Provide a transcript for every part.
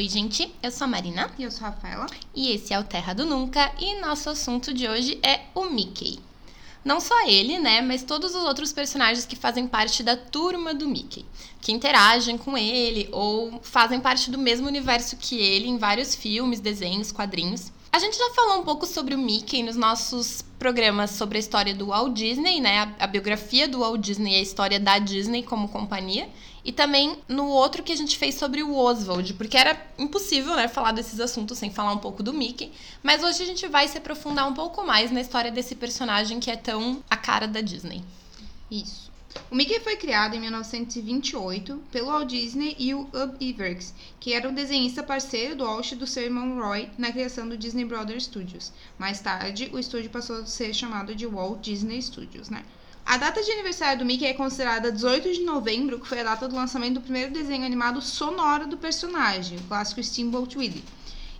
Oi, gente, eu sou a Marina. E eu sou a Rafaela. E esse é o Terra do Nunca. E nosso assunto de hoje é o Mickey. Não só ele, né, mas todos os outros personagens que fazem parte da turma do Mickey, que interagem com ele ou fazem parte do mesmo universo que ele em vários filmes, desenhos, quadrinhos. A gente já falou um pouco sobre o Mickey nos nossos programas sobre a história do Walt Disney, né? A, a biografia do Walt Disney e a história da Disney como companhia. E também no outro que a gente fez sobre o Oswald, porque era impossível, né, falar desses assuntos sem falar um pouco do Mickey. Mas hoje a gente vai se aprofundar um pouco mais na história desse personagem que é tão a cara da Disney. Isso. O Mickey foi criado em 1928 pelo Walt Disney e o Ub Iwerks, que era o desenhista parceiro do Walt e do seu irmão Roy na criação do Disney Brothers Studios. Mais tarde, o estúdio passou a ser chamado de Walt Disney Studios, né? A data de aniversário do Mickey é considerada 18 de novembro, que foi a data do lançamento do primeiro desenho animado sonoro do personagem, o clássico Steamboat Willie.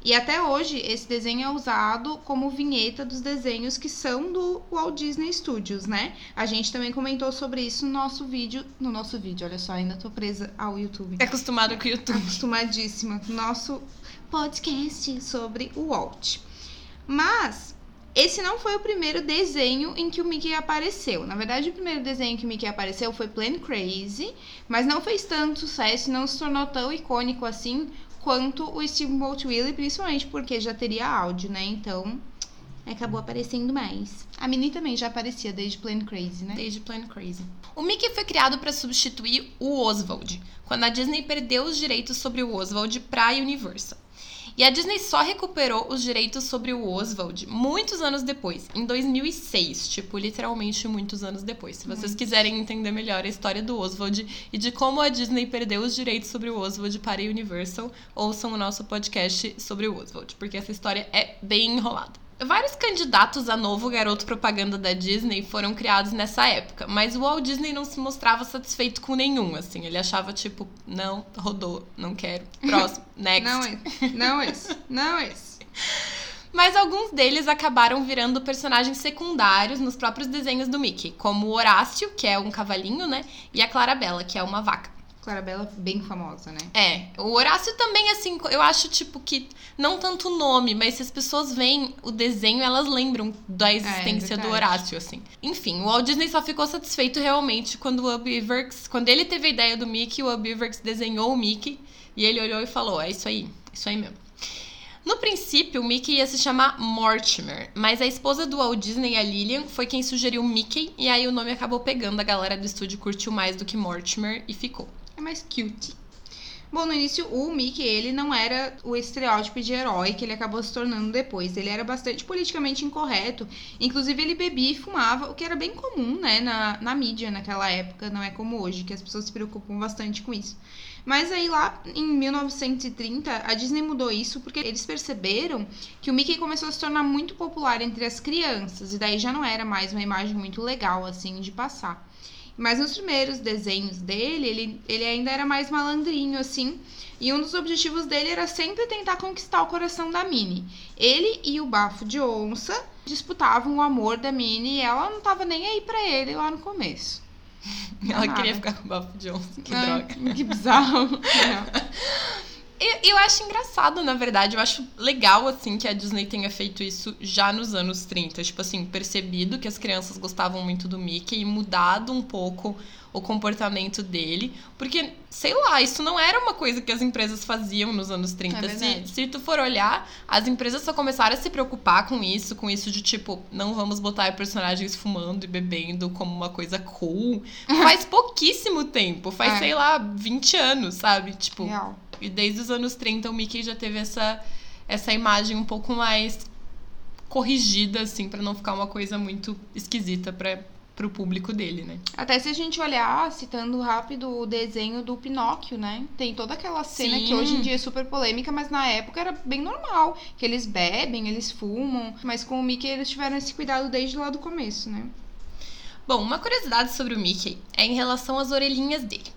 E até hoje, esse desenho é usado como vinheta dos desenhos que são do Walt Disney Studios, né? A gente também comentou sobre isso no nosso vídeo. No nosso vídeo, olha só, ainda tô presa ao YouTube. É acostumado com o YouTube. Acostumadíssima. Nosso podcast sobre o Walt. Mas esse não foi o primeiro desenho em que o Mickey apareceu. Na verdade, o primeiro desenho que o Mickey apareceu foi Plan Crazy, mas não fez tanto sucesso, não se tornou tão icônico assim quanto o Steamboat Willie, principalmente porque já teria áudio, né? Então, acabou aparecendo mais. A Minnie também já aparecia desde Plan Crazy, né? Desde Plan Crazy. O Mickey foi criado para substituir o Oswald, quando a Disney perdeu os direitos sobre o Oswald para a Universal. E a Disney só recuperou os direitos sobre o Oswald muitos anos depois, em 2006, tipo, literalmente muitos anos depois. Se vocês quiserem entender melhor a história do Oswald e de como a Disney perdeu os direitos sobre o Oswald para a Universal, ouçam o nosso podcast sobre o Oswald, porque essa história é bem enrolada. Vários candidatos a novo garoto propaganda da Disney foram criados nessa época, mas o Walt Disney não se mostrava satisfeito com nenhum, assim. Ele achava, tipo, não, rodou, não quero. Próximo, next. não esse, não esse, não esse. Mas alguns deles acabaram virando personagens secundários nos próprios desenhos do Mickey, como o Horácio, que é um cavalinho, né? E a Clarabella, que é uma vaca. Clarabella bem famosa, né? É. O Horácio também, assim, eu acho, tipo, que não tanto o nome, mas se as pessoas veem o desenho, elas lembram da existência é, do Horácio, assim. Enfim, o Walt Disney só ficou satisfeito realmente quando o Ub Iwerks, quando ele teve a ideia do Mickey, o Ub Iwerks desenhou o Mickey e ele olhou e falou: é isso aí, isso aí mesmo. No princípio, o Mickey ia se chamar Mortimer, mas a esposa do Walt Disney, a Lillian, foi quem sugeriu Mickey, e aí o nome acabou pegando, a galera do estúdio curtiu mais do que Mortimer e ficou é mais cute. Bom, no início, o Mickey, ele não era o estereótipo de herói que ele acabou se tornando depois. Ele era bastante politicamente incorreto. Inclusive, ele bebia e fumava, o que era bem comum, né, na, na mídia naquela época. Não é como hoje, que as pessoas se preocupam bastante com isso. Mas aí, lá em 1930, a Disney mudou isso porque eles perceberam que o Mickey começou a se tornar muito popular entre as crianças. E daí já não era mais uma imagem muito legal, assim, de passar. Mas nos primeiros desenhos dele, ele, ele ainda era mais malandrinho, assim. E um dos objetivos dele era sempre tentar conquistar o coração da Minnie. Ele e o bafo de onça disputavam o amor da Minnie e ela não tava nem aí para ele lá no começo. Ela queria ficar com o bafo de onça, que ah, droga. Que bizarro. Eu, eu acho engraçado, na verdade. Eu acho legal, assim, que a Disney tenha feito isso já nos anos 30. Tipo assim, percebido que as crianças gostavam muito do Mickey e mudado um pouco o comportamento dele. Porque, sei lá, isso não era uma coisa que as empresas faziam nos anos 30. É se, se tu for olhar, as empresas só começaram a se preocupar com isso, com isso de tipo, não vamos botar personagens fumando e bebendo como uma coisa cool. Faz pouquíssimo tempo, faz, é. sei lá, 20 anos, sabe? Tipo. Real. E desde os anos 30 o Mickey já teve essa, essa imagem um pouco mais corrigida, assim, para não ficar uma coisa muito esquisita para pro público dele, né? Até se a gente olhar, citando rápido o desenho do Pinóquio, né? Tem toda aquela cena Sim. que hoje em dia é super polêmica, mas na época era bem normal. Que eles bebem, eles fumam, mas com o Mickey eles tiveram esse cuidado desde lá do começo, né? Bom, uma curiosidade sobre o Mickey é em relação às orelhinhas dele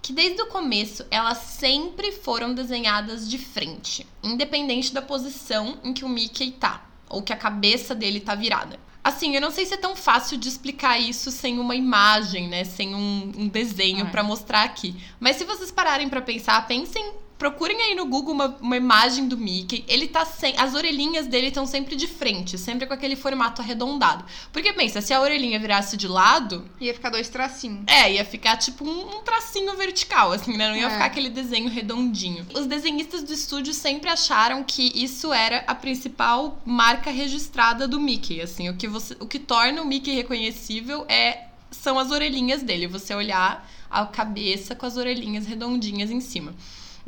que desde o começo elas sempre foram desenhadas de frente, independente da posição em que o Mickey tá, ou que a cabeça dele tá virada. Assim, eu não sei se é tão fácil de explicar isso sem uma imagem, né? Sem um, um desenho é. para mostrar aqui. Mas se vocês pararem para pensar, pensem procurem aí no Google uma, uma imagem do Mickey. Ele tá sem. As orelhinhas dele estão sempre de frente, sempre com aquele formato arredondado. Porque pensa, se a orelhinha virasse de lado. Ia ficar dois tracinhos. É, ia ficar tipo um, um tracinho vertical, assim, né? Não ia É. ficar aquele desenho redondinho. Os desenhistas do estúdio sempre acharam que isso era a principal marca registrada do Mickey. Assim, o que, você, o que torna o Mickey reconhecível é são as orelhinhas dele. Você olhar a cabeça com as orelhinhas redondinhas em cima.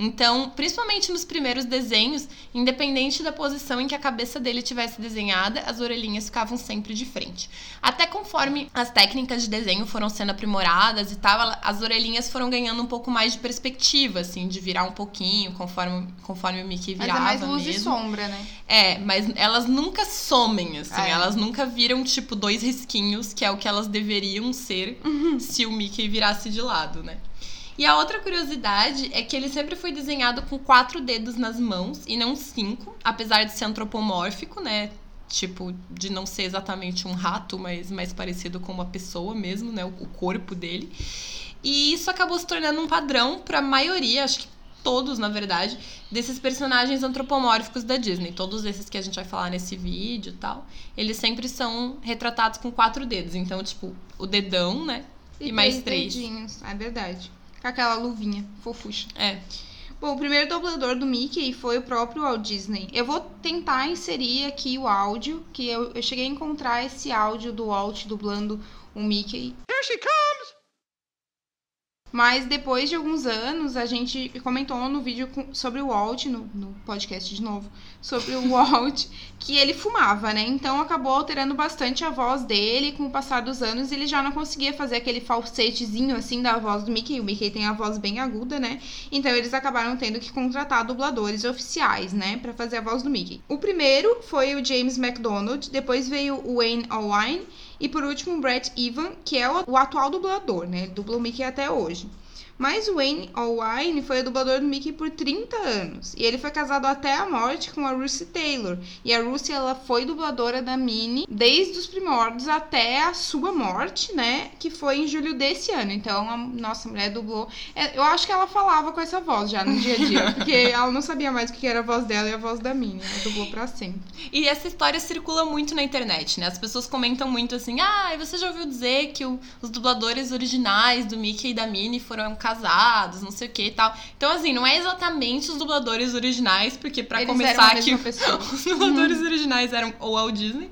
Então, principalmente nos primeiros desenhos, independente da posição em que a cabeça dele tivesse desenhada, as orelhinhas ficavam sempre de frente. Até conforme as técnicas de desenho foram sendo aprimoradas e tal, as orelhinhas foram ganhando um pouco mais de perspectiva, assim, de virar um pouquinho conforme, conforme o Mickey Mas virava é mais luz mesmo. e sombra, né? É, mas elas nunca somem, assim. É. Elas nunca viram, tipo, dois risquinhos, que é o que elas deveriam ser se o Mickey virasse de lado, né? E a outra curiosidade é que ele sempre foi desenhado com quatro dedos nas mãos e não cinco, apesar de ser antropomórfico, né? Tipo, de não ser exatamente um rato, mas mais parecido com uma pessoa mesmo, né? O corpo dele. E isso acabou se tornando um padrão pra maioria, acho que todos, na verdade, desses personagens antropomórficos da Disney. Todos esses que a gente vai falar nesse vídeo e tal, eles sempre são retratados com quatro dedos. Então, tipo, o dedão, né? E mais três. dedinhos. É verdade. Com aquela luvinha fofucha. É. Bom, o primeiro dublador do Mickey foi o próprio Walt Disney. Eu vou tentar inserir aqui o áudio, que eu, eu cheguei a encontrar esse áudio do Walt dublando o Mickey. Here she comes! Mas depois de alguns anos, a gente comentou no vídeo sobre o Walt, no, no podcast de novo, sobre o Walt, que ele fumava, né? Então acabou alterando bastante a voz dele. Com o passar dos anos, ele já não conseguia fazer aquele falsetezinho assim da voz do Mickey. O Mickey tem a voz bem aguda, né? Então eles acabaram tendo que contratar dubladores oficiais, né? Pra fazer a voz do Mickey. O primeiro foi o James McDonald, depois veio o Wayne Allwine. E por último, Brett Evan, que é o, o atual dublador, né? Ele dubla o Mickey até hoje. Mas o Wayne Allwine foi o dublador do Mickey por 30 anos. E ele foi casado até a morte com a Lucy Taylor. E a Lucy, ela foi dubladora da Minnie desde os primórdios até a sua morte, né? Que foi em julho desse ano. Então, a nossa mulher dublou... é, Eu acho que ela falava com essa voz já no dia a dia. Porque ela não sabia mais o que era a voz dela e a voz da Minnie. Ela dublou pra sempre. E essa história circula muito na internet, né? As pessoas comentam muito assim: ah, você já ouviu dizer que os dubladores originais do Mickey e da Minnie foram casados, não sei o que e tal. Então, assim, não é exatamente os dubladores originais, porque pra Eles começar aqui, os dubladores originais eram o Walt Disney.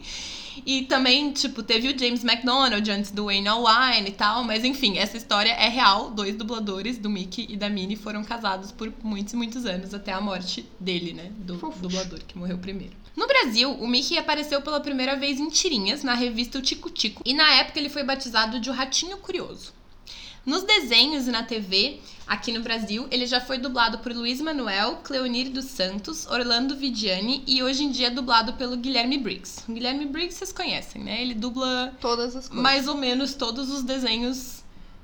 E também, tipo, teve o James McDonald antes do Wayne Allwine e tal. Mas enfim, essa história é real. Dois dubladores, do Mickey e da Minnie, foram casados por muitos e muitos anos, até a morte dele, né? Do dublador que morreu primeiro. No Brasil, o Mickey apareceu pela primeira vez em tirinhas na revista O Tico Tico. E na época ele foi batizado de o Ratinho Curioso. Nos desenhos e na TV, aqui no Brasil, ele já foi dublado por Luiz Manuel, Cleonir dos Santos, Orlando Vidiani e hoje em dia é dublado pelo Guilherme Briggs. O Guilherme Briggs vocês conhecem, né? Ele dubla Todas as coisas. mais ou menos todos os desenhos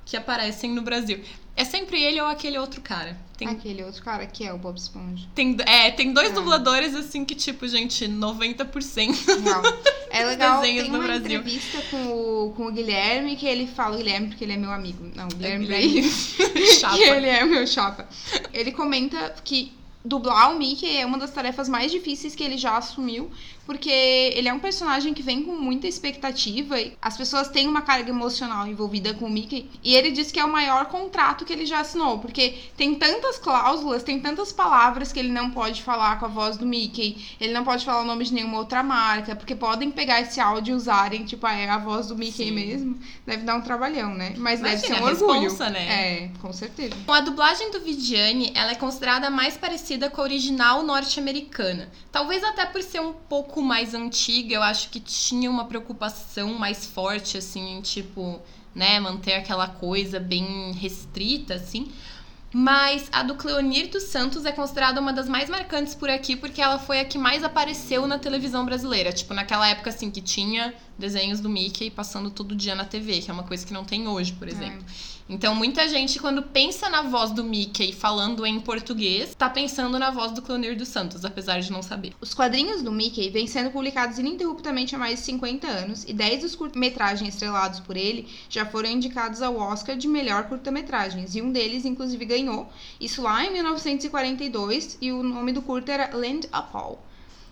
que aparecem no Brasil. É sempre ele ou aquele outro cara. Tem, Aquele outro cara que é o Bob Esponja. tem, é, tem dois Ah. dubladores assim que, tipo, gente, 90%. Legal. É legal, tem uma Brasil. entrevista com o, com o Guilherme, que ele fala, Guilherme porque ele é meu amigo. Não, Guilherme Guilherme Reis. Chapa. que ele é meu chapa. Ele comenta que dublar o Mickey é uma das tarefas mais difíceis que ele já assumiu, porque ele é um personagem que vem com muita expectativa e as pessoas têm uma carga emocional envolvida com o Mickey, e ele diz que é o maior contrato que ele já assinou, porque tem tantas cláusulas, tem tantas palavras que ele não pode falar com a voz do Mickey, ele não pode falar o nome de nenhuma outra marca, porque podem pegar esse áudio e usarem, tipo, ah, é a voz do Mickey Sim. mesmo. Deve dar um trabalhão, né? Mas deve Imagina, ser um a orgulho. responsa, né? É, com certeza. Bom, a dublagem do Vidiane, ela é considerada mais parecida com a original norte-americana. Talvez até por ser um pouco mais antiga, eu acho que tinha uma preocupação mais forte, assim, em tipo, né, manter aquela coisa bem restrita, assim. Mas a do Cleonir dos Santos é considerada uma das mais marcantes por aqui, porque ela foi a que mais apareceu na televisão brasileira. Tipo, naquela época, assim, que tinha desenhos do Mickey passando todo dia na TV, que é uma coisa que não tem hoje, por exemplo. Então, muita gente, quando pensa na voz do Mickey falando em português, tá pensando na voz do Clownir dos Santos, apesar de não saber. Os quadrinhos do Mickey vêm sendo publicados ininterruptamente há mais de 50 anos e 10 dos curta-metragens estrelados por ele já foram indicados ao Oscar de melhor curta-metragens, e um deles, inclusive, ganhou, isso lá em 1942, e o nome do curta era Land Upall.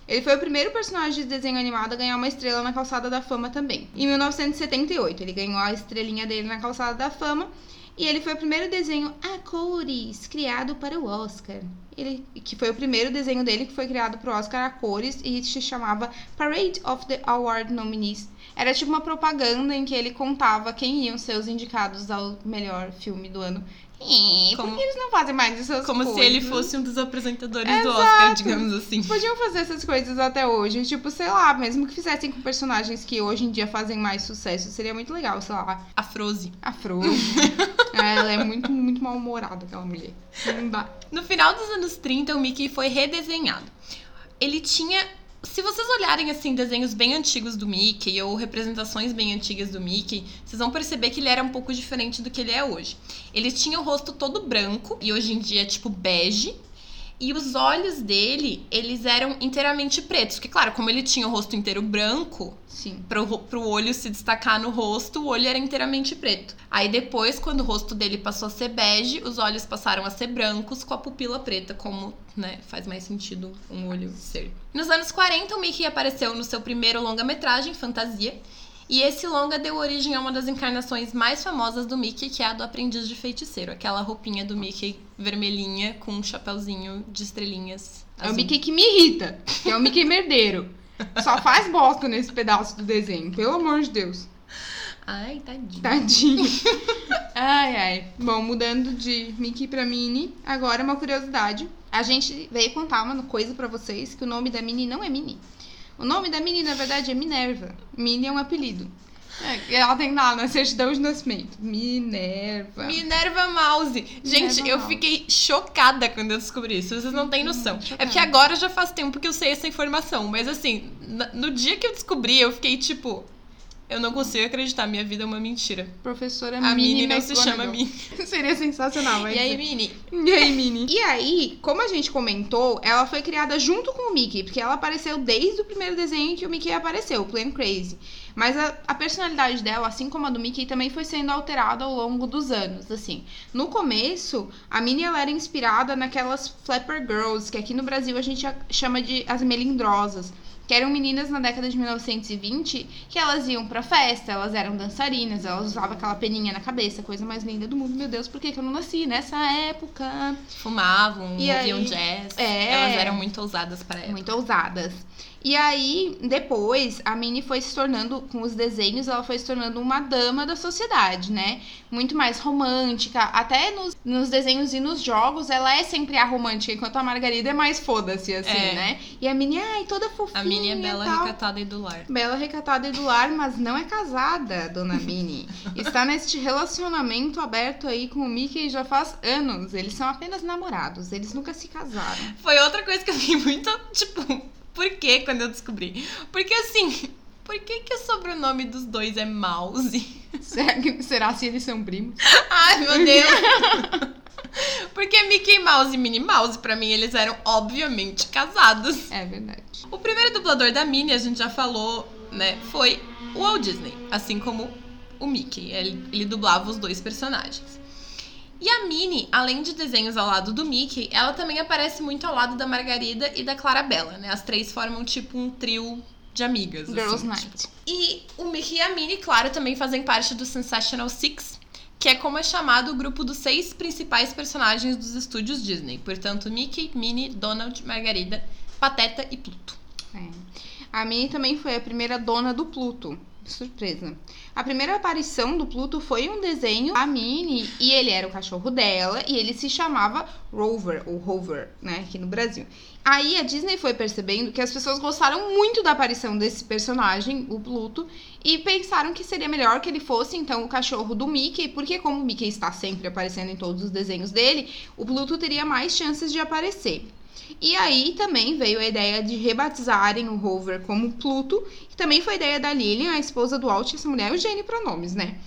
Ele foi o primeiro personagem de desenho animado a ganhar uma estrela na Calçada da Fama também. Em 1978, ele ganhou a estrelinha dele na Calçada da Fama e ele foi o primeiro desenho a cores criado para o Oscar. Ele, que foi o primeiro desenho dele que foi criado para o Oscar a cores e se chamava Parade of the Award Nominees. Era tipo uma propaganda em que ele contava quem iam ser os indicados ao melhor filme do ano. É, Como- por que eles não fazem mais essas Como coisas? se ele fosse um dos apresentadores do Exato. Oscar, digamos assim. Podiam fazer essas coisas até hoje. Tipo, sei lá, mesmo que fizessem com personagens que hoje em dia fazem mais sucesso, seria muito legal, sei lá. A Frozen. A Frozen. É, ela é muito, muito mal-humorada, aquela mulher. No final dos anos 30, o Mickey foi redesenhado. Ele tinha. Se vocês olharem assim desenhos bem antigos do Mickey ou representações bem antigas do Mickey, vocês vão perceber que ele era um pouco diferente do que ele é hoje. Ele tinha o rosto todo branco e hoje em dia é tipo bege. E os olhos dele, eles eram inteiramente pretos. Porque, claro, como ele tinha o rosto inteiro branco, Sim. pro, ro- pro olho se destacar no rosto, o olho era inteiramente preto. Aí depois, quando o rosto dele passou a ser bege, os olhos passaram a ser brancos com a pupila preta, como, né, faz mais sentido um olho ser. Nos anos 40, o Mickey apareceu no seu primeiro longa-metragem, Fantasia, e esse longa deu origem a uma das encarnações mais famosas do Mickey, que é a do Aprendiz de Feiticeiro, aquela roupinha do Mickey vermelhinha com um chapéuzinho de estrelinhas. É o azul. Mickey que me irrita. Que é o Mickey merdeiro. Só faz bosta nesse pedaço do desenho, pelo amor de Deus. Ai, tadinho. Tadinho. ai, ai. Bom, mudando de Mickey pra Minnie, agora uma curiosidade. A gente veio contar uma coisa pra vocês, que o nome da Minnie não é Minnie. O nome da Minnie, na verdade, é Minerva. Minnie é um apelido. É, ela tem lá na certidão de nascimento. Minerva. Minerva Mouse. Gente, Minerva eu Mouse. fiquei chocada quando eu descobri isso. Vocês não têm noção. chocada. É porque agora já faz tempo que eu sei essa informação. Mas assim, no dia que eu descobri, eu fiquei tipo. Eu não consigo acreditar, minha vida é uma mentira. Professora A Minnie Minnie não se chama. Minnie. Seria sensacional, mas... E aí, Minnie? E aí, Minnie? E aí, como a gente comentou, ela foi criada junto com o Mickey, porque ela apareceu desde o primeiro desenho que o Mickey apareceu, o Plain Crazy. Mas a, a personalidade dela, assim como a do Mickey, também foi sendo alterada ao longo dos anos, assim. No começo, a Minnie ela era inspirada naquelas Flapper Girls, que aqui no Brasil a gente chama de as melindrosas. Que eram meninas na década de 1920 que elas iam pra festa, elas eram dançarinas, elas usavam aquela peninha na cabeça, coisa mais linda do mundo. Meu Deus, por que, que eu não nasci nessa época? Fumavam, E ouviam aí- jazz. É. Elas eram muito ousadas para época. Muito ousadas. E aí, depois, a Minnie foi se tornando, com os desenhos, ela foi se tornando uma dama da sociedade, né? Muito mais romântica. Até nos, nos desenhos e nos jogos, ela é sempre a romântica, enquanto a Margarida é mais foda-se, assim, É. né? E a Minnie, ai, toda fofinha. A Minnie é bela, tal. recatada e do lar. Bela, recatada e do lar, mas não é casada, dona Minnie. Está neste relacionamento aberto aí com o Mickey já faz anos. Eles são apenas namorados, eles nunca se casaram. Foi outra coisa que eu fiquei muito, tipo, por que quando eu descobri? Porque assim, por que que o sobrenome dos dois é Mouse? Será, que- será se eles são primos? Ai, meu Deus. Porque Mickey Mouse e Minnie Mouse, pra mim, eles eram obviamente casados. É verdade. O primeiro dublador da Minnie, a gente já falou, né, foi o Walt Disney, assim como o Mickey. Ele, ele dublava os dois personagens. E a Minnie, além de desenhos ao lado do Mickey, ela também aparece muito ao lado da Margarida e da Clarabella, né? As três formam tipo um trio de amigas. Girls assim, Night. e o Mickey e a Minnie, claro, também fazem parte do Sensational Six, que é como é chamado o grupo dos seis principais personagens dos estúdios Disney. Portanto, Mickey, Minnie, Donald, Margarida, Pateta e Pluto. É. A Minnie também foi a primeira dona do Pluto. Surpresa. A primeira aparição do Pluto foi um desenho da Minnie e ele era o cachorro dela e ele se chamava Rover, ou Rover, né, aqui no Brasil. Aí a Disney foi percebendo que as pessoas gostaram muito da aparição desse personagem, o Pluto, e pensaram que seria melhor que ele fosse então o cachorro do Mickey, porque como o Mickey está sempre aparecendo em todos os desenhos dele, o Pluto teria mais chances de aparecer. E aí também veio a ideia de rebatizarem o rover como Pluto, que também foi ideia da Lilian, a esposa do Walt, essa mulher é o gênio pronomes, né?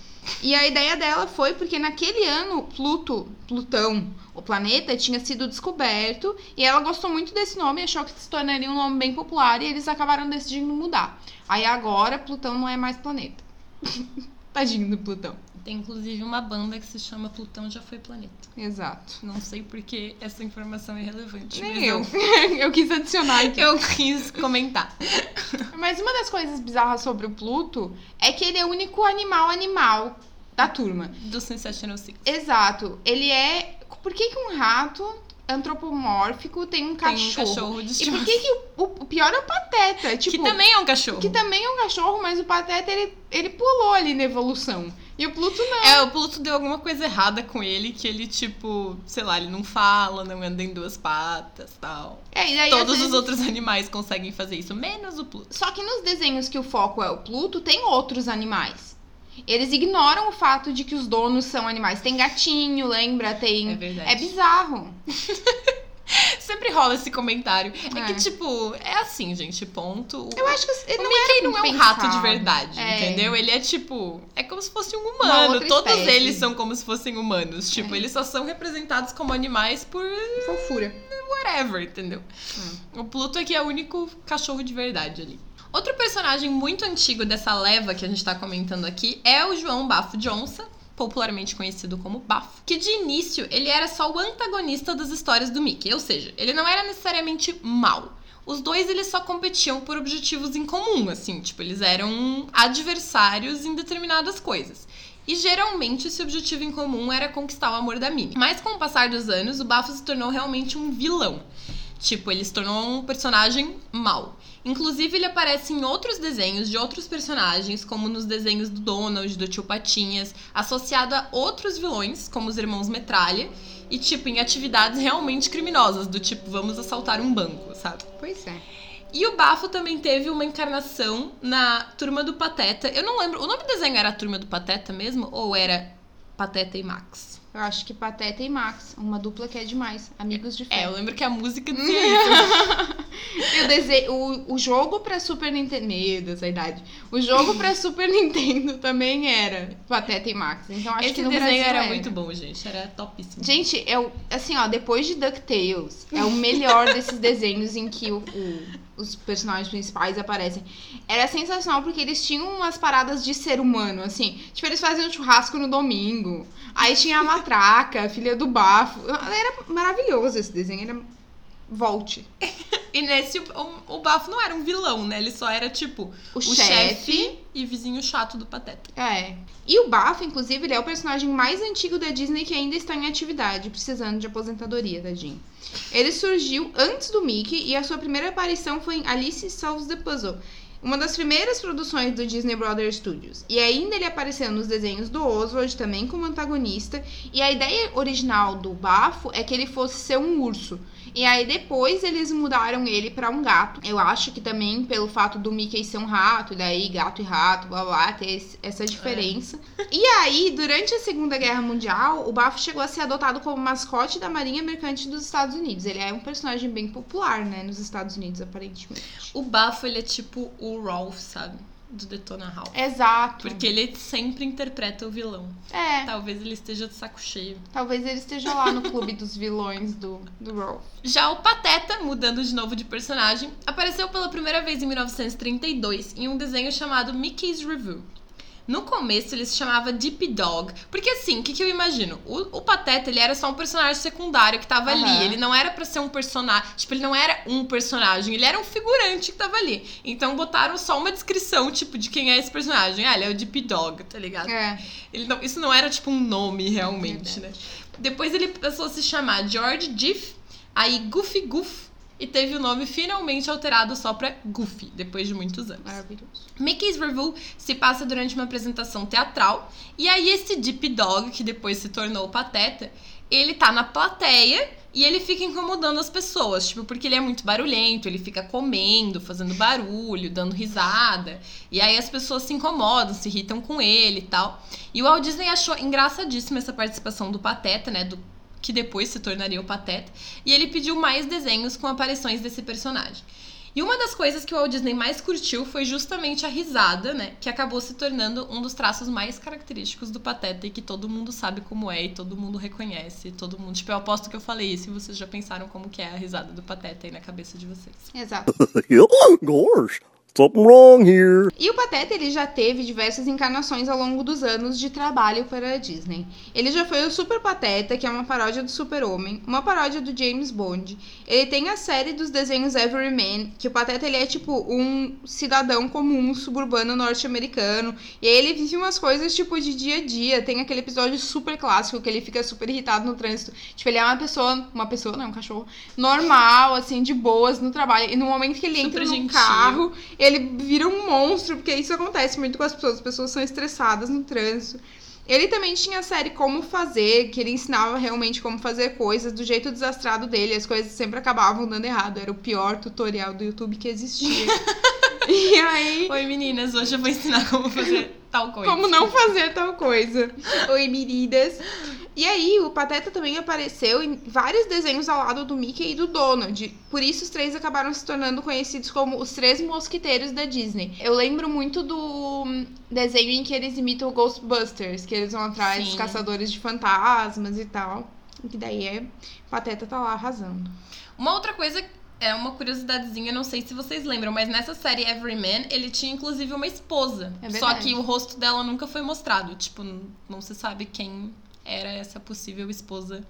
E a ideia dela foi porque naquele ano Pluto, Plutão, o planeta tinha sido descoberto e ela gostou muito desse nome, achou que se tornaria um nome bem popular e eles acabaram decidindo mudar. Aí agora Plutão não é mais planeta. Tadinho do Plutão. Tem inclusive uma banda que se chama Plutão Já Foi Planeta. Exato. Não sei porque essa informação é relevante. Nem eu. eu quis adicionar aqui. Eu quis comentar. Mas uma das coisas bizarras sobre o Pluto é que ele é o único animal animal da turma. Do Sensational Six. Exato. Ele é. Por que, que um rato antropomórfico tem um Tem um cachorro? cachorro de E por que, que o, o pior é o pateta? Tipo, Que também é um cachorro. que também é um cachorro, mas o pateta ele, ele pulou ali na evolução. E o Pluto não. É, o Pluto deu alguma coisa errada com ele, que ele, tipo, sei lá, ele não fala, não anda em duas patas tal. É, e aí, Todos às os vezes- outros animais conseguem fazer isso, menos o Pluto. Só que nos desenhos que o foco é o Pluto, tem outros animais. Eles ignoram o fato de que os donos são animais. Tem gatinho, lembra? Tem. É verdade. É bizarro. Sempre rola esse comentário. É, É. que, tipo, é assim, gente, ponto. Eu acho que ele o não Mickey era não é um rato de verdade, É. entendeu? Ele é tipo. É como se fosse um Uma humano. Todos espécie. eles são como se fossem humanos. Tipo, É. eles só são representados como animais por Fofura. whatever, entendeu? O Pluto aqui é o único cachorro de verdade ali. Outro personagem muito antigo dessa leva que a gente tá comentando aqui é o João Bafo Johnson, popularmente conhecido como Bafo, que de início ele era só o antagonista das histórias do Mickey, ou seja, ele não era necessariamente mal. Os dois eles só competiam por objetivos em comum, assim, tipo, eles eram adversários em determinadas coisas. E geralmente esse objetivo em comum era conquistar o amor da Minnie. Mas com o passar dos anos, o Bafo se tornou realmente um vilão. Tipo, ele se tornou um personagem mau. Inclusive, ele aparece em outros desenhos de outros personagens, como nos desenhos do Donald, do Tio Patinhas, associado a outros vilões, como os irmãos Metralha, e, tipo, em atividades realmente criminosas, do tipo, vamos assaltar um banco, sabe? Pois é. E o Bafo também teve uma encarnação na Turma do Pateta. Eu não lembro, o nome do desenho era Turma do Pateta mesmo? Ou era Pateta e Max? Eu acho que Pateta e Max, uma dupla que é demais. Amigos de fé. É, eu lembro que a música dizia isso. E o, dese... o, o jogo pra Super Nintendo. Meu Deus, a idade. O jogo pra Super Nintendo também era Pateta e Max. Então acho Esse que no desenho Brasil era era muito bom, gente. Era topíssimo. Gente, eu, assim, ó, depois de DuckTales, é o melhor desses desenhos em que o- o- os personagens principais aparecem. Era sensacional porque eles tinham umas paradas de ser humano, assim. Tipo, eles faziam churrasco no domingo. Aí tinha a matraca, a filha do bafo. Era maravilhoso esse desenho, era. Volte. E nesse, o, o Bafo não era um vilão, né? Ele só era, tipo, O, o, chefe. chefe e vizinho chato do Pateta. É. E o Bafo, inclusive, ele é o personagem mais antigo da Disney que ainda está em atividade, precisando de aposentadoria, tadinho. Ele surgiu antes do Mickey e a sua primeira aparição foi em Alice Solves the Puzzle, uma das primeiras produções do Disney Brothers Studios. E ainda ele apareceu nos desenhos do Oswald também como antagonista. E a ideia original do Bafo é que ele fosse ser um urso. E aí depois eles mudaram ele pra um gato. Eu acho que também pelo fato do Mickey ser um rato, e daí gato e rato, blá blá, ter essa diferença. E aí, durante a Segunda Guerra Mundial, o Bafo chegou a ser adotado como mascote da Marinha Mercante dos Estados Unidos. Ele é um personagem bem popular, né, nos Estados Unidos, aparentemente. O Bafo, ele é tipo Rolf, sabe? Do Detona Ralph. Exato. Porque ele sempre interpreta o vilão. É, Talvez ele esteja de saco cheio. talvez ele esteja lá no clube dos vilões do, do Rolf. Já o Pateta, mudando de novo de personagem, apareceu pela primeira vez em 1932 em um desenho chamado Mickey's Review. No começo ele se chamava Deep Dog, porque assim, o que, que eu imagino? O, o Pateta, ele era só um personagem secundário que tava Aham. ali, ele não era pra ser um personagem, tipo, ele não era um personagem, ele era um figurante que tava ali. Então botaram só uma descrição, tipo, de quem é esse personagem. Ah, ele é o Deep Dog, tá ligado? É. Ele não, isso não era tipo um nome realmente, Verdade. né? Depois ele passou a se chamar George Diff, aí Goofy Goof, e teve o nome finalmente alterado só pra Goofy, depois de muitos anos. Maravilhoso. Mickey's Review se passa durante uma apresentação teatral, e aí esse Deep Dog, que depois se tornou o Pateta, ele tá na plateia e ele fica incomodando as pessoas, tipo, porque ele é muito barulhento, ele fica comendo, fazendo barulho, dando risada, e aí as pessoas se incomodam, se irritam com ele e tal. E o Walt Disney achou engraçadíssima essa participação do Pateta, né, do que depois se tornaria o Pateta, e ele pediu mais desenhos com aparições desse personagem. E uma das coisas que o Walt Disney mais curtiu foi justamente a risada, né? Que acabou se tornando um dos traços mais característicos do Pateta e que todo mundo sabe como é e todo mundo reconhece. Todo mundo. Tipo, eu aposto que eu falei isso e vocês já pensaram como que é a risada do Pateta aí na cabeça de vocês. Exato. Gosh, something wrong here. E o Pateta ele já teve diversas encarnações ao longo dos anos de trabalho para a Disney. Ele já foi o Super Pateta, que é uma paródia do Super-Homem, uma paródia do James Bond. Ele tem a série dos desenhos Everyman, que o Pateta ele é tipo um cidadão comum suburbano norte-americano. E aí ele vive umas coisas tipo de dia a dia. Tem aquele episódio super clássico que ele fica super irritado no trânsito. Tipo, ele é uma pessoa, uma pessoa, não, um cachorro, normal, assim, de boas no trabalho. E no momento que ele Super entra no gentil. carro, ele vira um monstro, porque isso acontece muito com as pessoas. As pessoas são estressadas no trânsito. Ele também tinha a série Como Fazer, que ele ensinava realmente como fazer coisas do jeito desastrado dele. As coisas sempre acabavam dando errado. Era o pior tutorial do YouTube que existia. e aí, Oi meninas, hoje eu vou ensinar como fazer tal coisa. como não fazer tal coisa. Oi, meninas. E aí, o Pateta também apareceu em vários desenhos ao lado do Mickey e do Donald. Por isso, os três acabaram se tornando conhecidos como os Três Mosquiteiros da Disney. Eu lembro muito do hum, desenho em que eles imitam o Ghostbusters, que eles vão atrás dos caçadores de fantasmas e tal. E que daí é. O Pateta tá lá arrasando. Uma outra coisa é uma curiosidadezinha, não sei se vocês lembram, mas nessa série Everyman, ele tinha inclusive uma esposa. É só que o rosto dela nunca foi mostrado. Tipo, não se sabe quem era essa possível esposa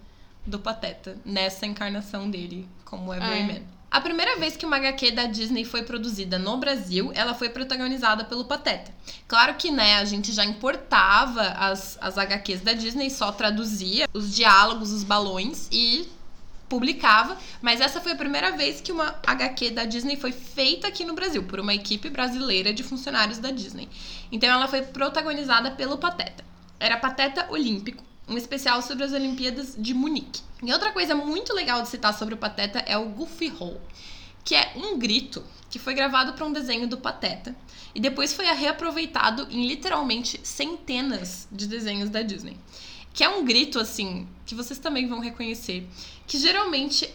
do Pateta nessa encarnação dele como Everyman. A primeira vez que uma HQ da Disney foi produzida no Brasil, ela foi protagonizada pelo Pateta. Claro que, né, a gente já importava as, as HQs da Disney, só traduzia os diálogos, os balões e publicava, mas essa foi a primeira vez que uma HQ da Disney foi feita aqui no Brasil, por uma equipe brasileira de funcionários da Disney. Então ela foi protagonizada pelo Pateta. Era Pateta Olímpico, um especial sobre as Olimpíadas de Munique. E outra coisa muito legal de citar sobre o Pateta é o Goofy Hole, que é um grito que foi gravado para um desenho do Pateta e depois foi reaproveitado em literalmente centenas de desenhos da Disney. Que é um grito, assim, que vocês também vão reconhecer. Que geralmente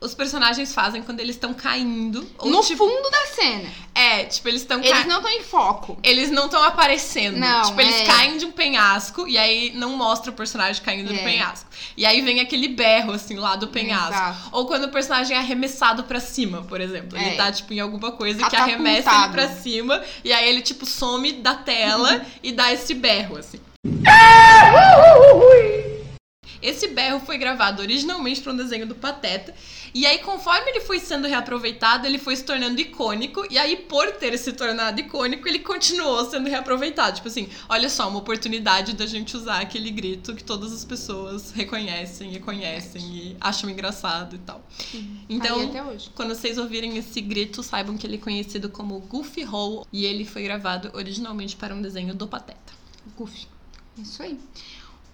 os personagens fazem quando eles estão caindo. Ou, no tipo, fundo da cena. É, tipo, eles estão Eles caindo. não estão em foco. Eles não estão aparecendo. Não, tipo, eles é. caem de um penhasco e aí não mostra o personagem caindo do É. penhasco. E aí vem aquele berro, assim, lá do penhasco. Exato. Ou quando o personagem é arremessado pra cima, por exemplo. Ele É. tá, tipo, em alguma coisa que Catapultado. arremessa ele pra cima. E aí ele, tipo, some da tela e dá esse berro, assim. Esse berro foi gravado originalmente para um desenho do Pateta. E aí, conforme ele foi sendo reaproveitado, ele foi se tornando icônico. E aí, por ter se tornado icônico, ele continuou sendo reaproveitado. Tipo assim, olha só, uma oportunidade da gente usar aquele grito que todas as pessoas reconhecem e conhecem e acham engraçado e tal. Então, Aí até hoje. quando vocês ouvirem esse grito, saibam que ele é conhecido como Goofy Hole. E ele foi gravado originalmente para um desenho do Pateta. Goofy. Isso aí.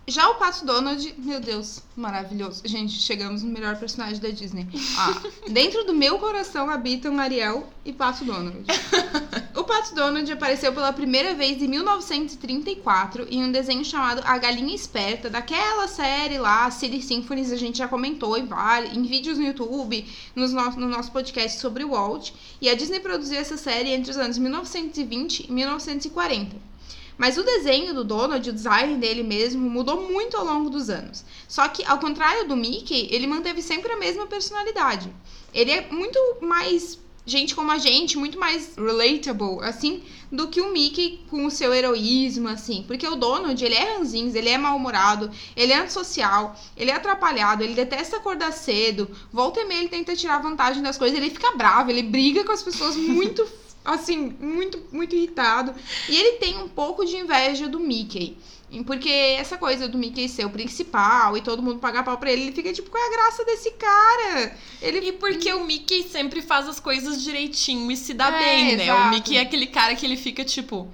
Já o Pato Donald, meu Deus, maravilhoso. Gente, chegamos no melhor personagem da Disney. Ah, dentro do meu coração habitam Ariel e Pato Donald. O Pato Donald apareceu pela primeira vez em 1934 em um desenho chamado A Galinha Esperta, daquela série lá, City Symphonies, a gente já comentou em, vários, em vídeos no YouTube, nos no, no nosso podcast sobre o Walt. E a Disney produziu essa série entre os anos 1920 e 1940. Mas o desenho do Donald, o design dele mesmo, mudou muito ao longo dos anos. Só que, ao contrário do Mickey, ele manteve sempre a mesma personalidade. Ele é muito mais gente como a gente, muito mais relatable, assim, do que o Mickey com o seu heroísmo, assim. Porque o Donald, ele é ranzinhos, ele é mal-humorado, ele é antissocial, ele é atrapalhado, ele detesta acordar cedo, volta e meia ele tenta tirar vantagem das coisas, ele fica bravo, ele briga com as pessoas muito, assim, muito, muito irritado. E ele tem um pouco de inveja do Mickey. Porque essa coisa do Mickey ser o principal e todo mundo pagar pau pra ele, ele fica tipo, qual é a graça desse cara? Ele E porque o Mickey sempre faz as coisas direitinho e se dá É, bem, né? exato. O Mickey é aquele cara que ele fica tipo.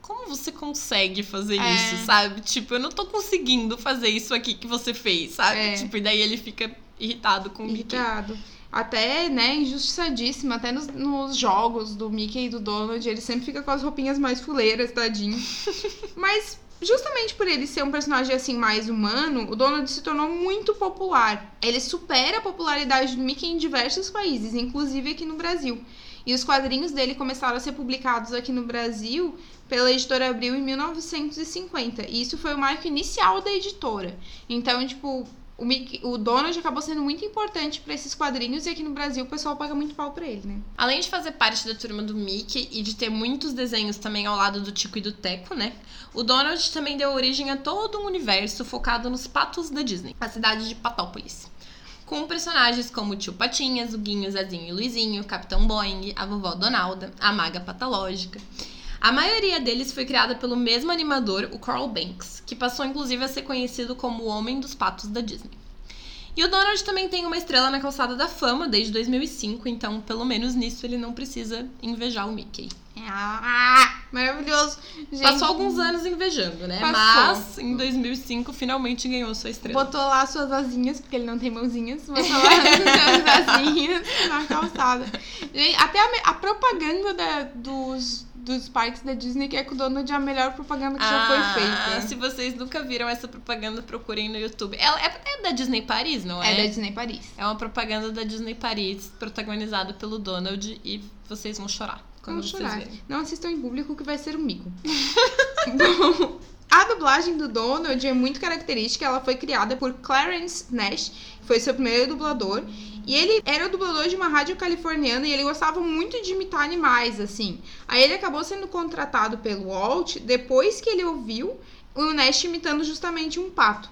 Como você consegue fazer É. isso, sabe? Tipo, eu não tô conseguindo fazer isso aqui que você fez, sabe? É. Tipo, e daí ele fica irritado com o Mickey. Irritado. Até, né, injustiçadíssimo. Até nos, nos jogos do Mickey e do Donald, ele sempre fica com as roupinhas mais fuleiras, tadinho. Mas justamente por ele ser um personagem assim mais humano, o Donald se tornou muito popular. Ele supera a popularidade do Mickey em diversos países, inclusive aqui no Brasil. E os quadrinhos dele começaram a ser publicados aqui no Brasil pela editora Abril em 1950. E isso foi o marco inicial da editora. Então, tipo, o, o Donald acabou sendo muito importante para esses quadrinhos e aqui no Brasil o pessoal paga muito pau pra ele, né? Além de fazer parte da turma do Mickey e de ter muitos desenhos também ao lado do Tico e do Teco, né? O Donald também deu origem a todo um universo focado nos patos da Disney, a cidade de Patópolis. Com personagens como o Tio Patinhas, o Guinho, Zezinho e Luizinho, o Capitão Boing, a Vovó Donalda, a Maga Patológica. A maioria deles foi criada pelo mesmo animador, o Carl Banks, que passou inclusive a ser conhecido como o Homem dos Patos da Disney. E o Donald também tem uma estrela na calçada da fama desde 2005, então pelo menos nisso ele não precisa invejar o Mickey. Ah, maravilhoso. Gente, Passou alguns anos invejando, né? Passou. Mas em 2005 finalmente ganhou sua estrela. Botou lá suas asinhas, porque ele não tem mãozinhas. Botou lá suas asinhas na calçada. Gente, até a, a propaganda da- dos, dos parques da Disney, que é com o Donald, é a melhor propaganda que já Ah, foi feita. Se vocês nunca viram essa propaganda, procurem no YouTube. Ela é, é da Disney Paris, não é? É da Disney Paris. É uma propaganda da Disney Paris, protagonizada pelo Donald, e vocês vão chorar quando vocês chorar. verem. Não assistam em público que vai ser um mico. Bom, a dublagem do Donald é muito característica. Ela foi criada por Clarence Nash, que foi seu primeiro dublador. E ele era o dublador de uma rádio californiana e ele gostava muito de imitar animais, assim. Aí ele acabou sendo contratado pelo Walt depois que ele ouviu o Nash imitando justamente um pato.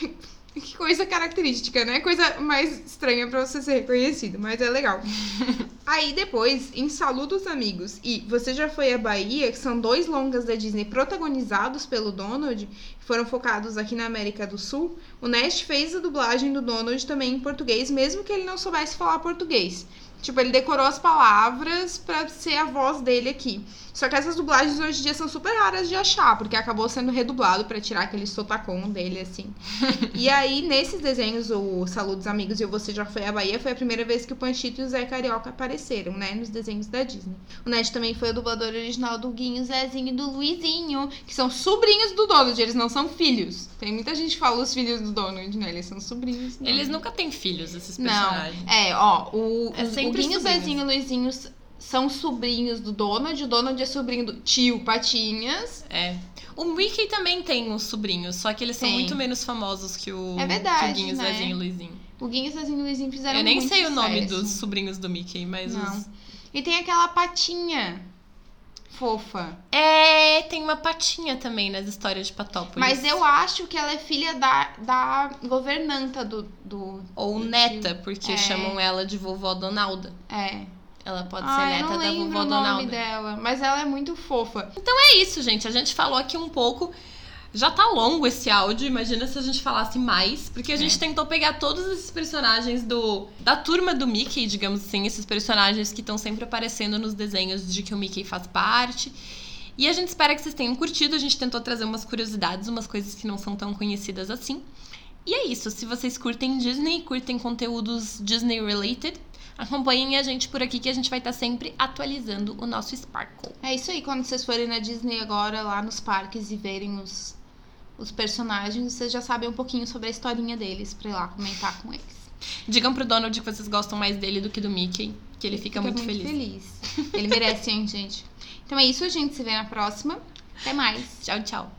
Que coisa característica, né? Coisa mais estranha pra você ser reconhecido, mas é legal. Aí depois, em Saludos Amigos e Você Já Foi à Bahia, que são dois longas da Disney protagonizados pelo Donald, que foram focados aqui na América do Sul, o Nash fez a dublagem do Donald também em português, mesmo que ele não soubesse falar português. Tipo, ele decorou as palavras pra ser a voz dele aqui. Só que essas dublagens hoje em dia são super raras de achar, porque acabou sendo redublado pra tirar aquele sotacom dele, assim. e aí, nesses desenhos, o Saludos Amigos e o Você Já Foi à Bahia, foi a primeira vez que o Panchito e o Zé Carioca apareceram, né? Nos desenhos da Disney. O Ned também foi o dublador original do Guinho, Zezinho e do Luizinho, que são sobrinhos do Donald, eles não são filhos. Tem muita gente que fala os filhos do Donald, né? Eles são sobrinhos. do Eles nunca têm filhos, esses Não, personagens. é, ó, o, É o- Guinho, sobrinhos. Zezinho e Luizinho são sobrinhos do Donald, o Donald é sobrinho do tio Patinhas. É. O Mickey também tem uns sobrinhos, só que eles são muito menos famosos que o, É verdade, que o Guinho, né? Zezinho e Luizinho. O Guinho, Zezinho e Luizinho fizeram Eu nem sei o nome sucesso. dos sobrinhos do Mickey, mas Não. os... E tem aquela patinha fofa. É, tem uma patinha também nas histórias de Patópolis. Mas eu acho que ela é filha da, da governanta do, do... Ou do neta, tio. porque É. chamam ela de vovó Donalda. É. Ela pode ser neta da vovó o nome Donalda. dela, mas ela é muito fofa. É isso, gente. A gente falou aqui um pouco. Já tá longo esse áudio, imagina se a gente falasse mais, porque a gente É. tentou pegar todos esses personagens do da turma do Mickey, digamos assim, esses personagens que estão sempre aparecendo nos desenhos de que o Mickey faz parte. E a gente espera que vocês tenham curtido. A gente tentou trazer umas curiosidades, umas coisas que não são tão conhecidas assim. E é isso. Se vocês curtem Disney, curtem conteúdos Disney related, acompanhem a gente por aqui que a gente vai estar sempre atualizando o nosso Sparkle. É isso aí, quando vocês forem na Disney agora, lá nos parques e verem os, os personagens, vocês já sabem um pouquinho sobre a historinha deles pra ir lá comentar com eles. Digam pro Donald que vocês gostam mais dele do que do Mickey, que ele fica, muito, feliz. feliz. Ele merece, hein, gente? Então é isso, a gente se vê na próxima. Até mais. Tchau, tchau.